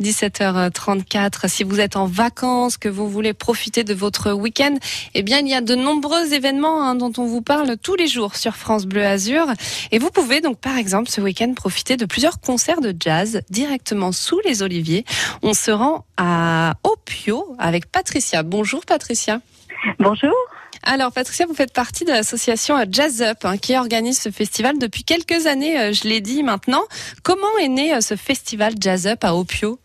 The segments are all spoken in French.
17h34. Si vous êtes en vacances, que vous voulez profiter de votre week-end, eh bien, il y a de nombreux événements hein, dont on vous parle tous les jours sur France Bleu Azur. Et vous pouvez donc, par exemple, ce week-end profiter de plusieurs concerts de jazz directement sous les oliviers. On se rend à Opio avec Patricia. Bonjour Patricia. Bonjour. Alors Patricia, vous faites partie de l'association Jazz Up hein, qui organise ce festival depuis quelques années, euh, je l'ai dit maintenant. Comment est né euh, ce festival Jazz Up à Opio?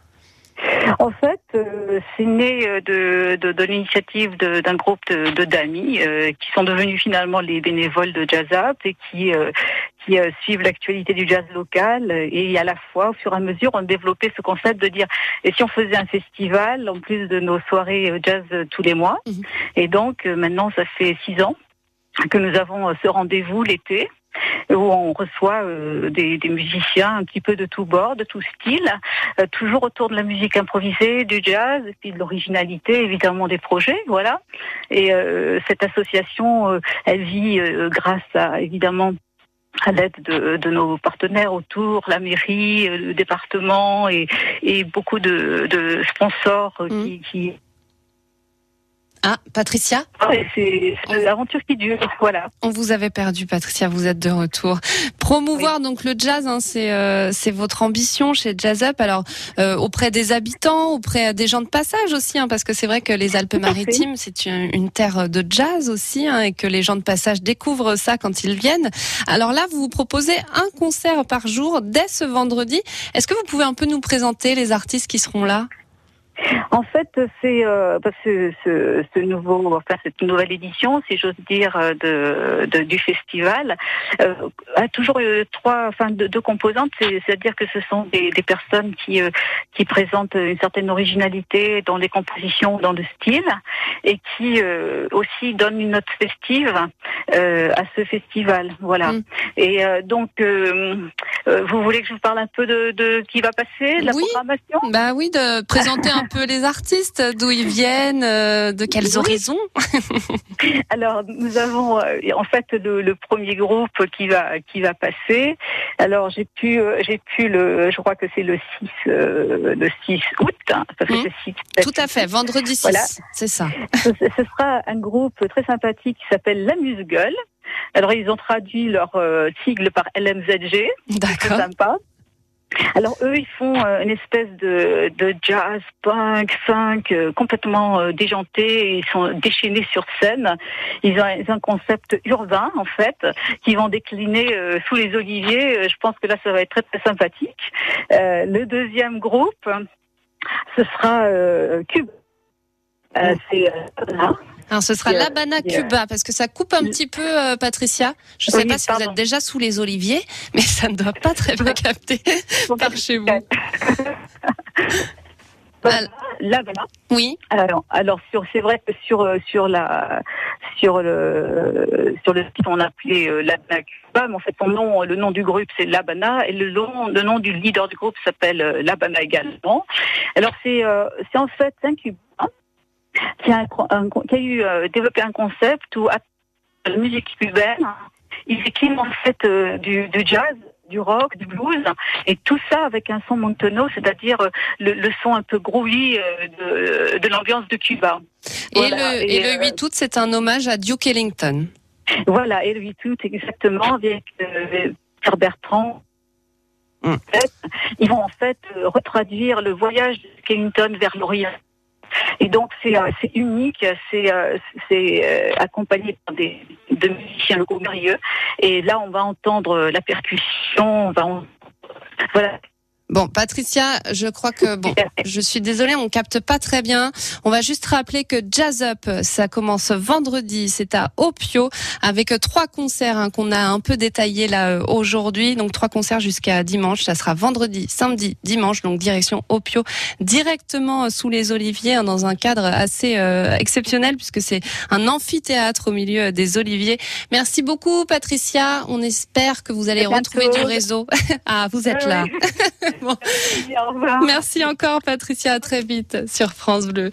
En fait, euh, c'est né de, de, l'initiative d'un groupe de d'amis qui sont devenus finalement les bénévoles de Jazz Up et qui qui suivent l'actualité du jazz local et à la fois, au fur et à mesure, on développé ce concept de dire et si on faisait un festival en plus de nos soirées jazz tous les mois? Mhm. Et donc maintenant, ça fait six ans que nous avons ce rendez-vous l'été où on reçoit euh, des, musiciens un petit peu de tout bord, de tout style, euh, toujours autour de la musique improvisée, du jazz, et puis de l'originalité, évidemment des projets, voilà. Et euh, cette association, elle vit grâce à évidemment à l'aide de, nos partenaires autour, la mairie, le département et, beaucoup de, sponsors qui, mmh. qui ah, Patricia C'est l'aventure qui dure, voilà. On vous avait perdu, Patricia, vous êtes de retour. Promouvoir donc le jazz, hein, euh, c'est votre ambition chez Jazz Up. Alors, euh, auprès des habitants, auprès des gens de passage aussi, hein, parce que c'est vrai que les Alpes-Maritimes, c'est une, terre de jazz aussi, hein, et que les gens de passage découvrent ça quand ils viennent. Alors là, vous vous proposez un concert par jour dès ce vendredi. Est-ce que vous pouvez un peu nous présenter les artistes qui seront là? En fait, c'est euh, ce, nouveau, enfin cette nouvelle édition, si j'ose dire, euh, du festival euh, a toujours eu trois, enfin deux, composantes, c'est-à-dire que ce sont des, des personnes qui euh, qui présentent une certaine originalité dans les compositions, dans le style, et qui euh, aussi donnent une note festive à ce festival. Voilà. Mm. Et donc, vous voulez que je vous parle un peu de, de qui va passer, de la programmation? Bah oui, de présenter un peu les artistes, d'où ils viennent, euh, de quels horizons Alors nous avons euh, en fait le, premier groupe qui va qui va passer. Alors j'ai pu euh, j'ai pu le je crois que c'est le 6 le 6 août. Hein, mmh. Tout à fait, vendredi 6, c'est ça. Ce, sera un groupe très sympathique qui s'appelle La Alors ils ont traduit leur sigle par LMZG. D'accord. Sympa. Alors eux, ils font euh, une espèce de, de jazz, punk, funk, euh, complètement euh, déjanté. Ils sont déchaînés sur scène. Ils ont, un concept urbain en fait, qui vont décliner sous les oliviers. Je pense que là, ça va être très très sympathique. le deuxième groupe, ce sera Cube. c'est alors, ce sera l'Habana Cuba, parce que ça coupe un petit peu, euh, Patricia. Je ne sais pas si vous êtes déjà sous les oliviers, mais ça ne doit pas très bien capter par chez vous. L'Habana. Oui. Alors, alors sur, c'est vrai que sur euh, sur la sur le sur le site on a appelé euh, l'Habana Cuba, mais en fait son nom, le nom du groupe c'est l'Habana et le nom le nom du leader du groupe s'appelle euh, l'Habana également. Alors c'est c'est en fait un Cubain qui a, qui a eu euh, développé un concept où à la musique cubaine, il équilibre en fait euh, du, du, jazz, du rock, du blues, et tout ça avec un son montono, c'est-à-dire euh, le, le, son un peu groovy de, de l'ambiance de Cuba. Et, le, et, le 8 août, c'est un hommage à Duke Ellington. Voilà, et le 8 août, exactement, avec Pierre Bertrand. Mm. Ils vont en fait retraduire le voyage de Ellington vers l'Orient et donc c'est euh, unique, c'est euh, euh, accompagné par des de musiciens locaux merveilleux. Et là, on va entendre la percussion, Bon, Patricia, je crois que bon, je suis désolée, on capte pas très bien. On va juste rappeler que Jazz Up, ça commence vendredi, c'est à Opio avec trois concerts hein, qu'on a un peu détaillés là euh, aujourd'hui. Donc trois concerts jusqu'à dimanche. Ça sera vendredi, samedi, dimanche. Donc direction Opio, directement sous les oliviers, hein, dans un cadre assez euh, exceptionnel puisque c'est un amphithéâtre au milieu des oliviers. Merci beaucoup, Patricia. On espère que vous allez retrouver du réseau. ah, vous êtes là. Merci encore, Patricia. À très vite sur France Bleu.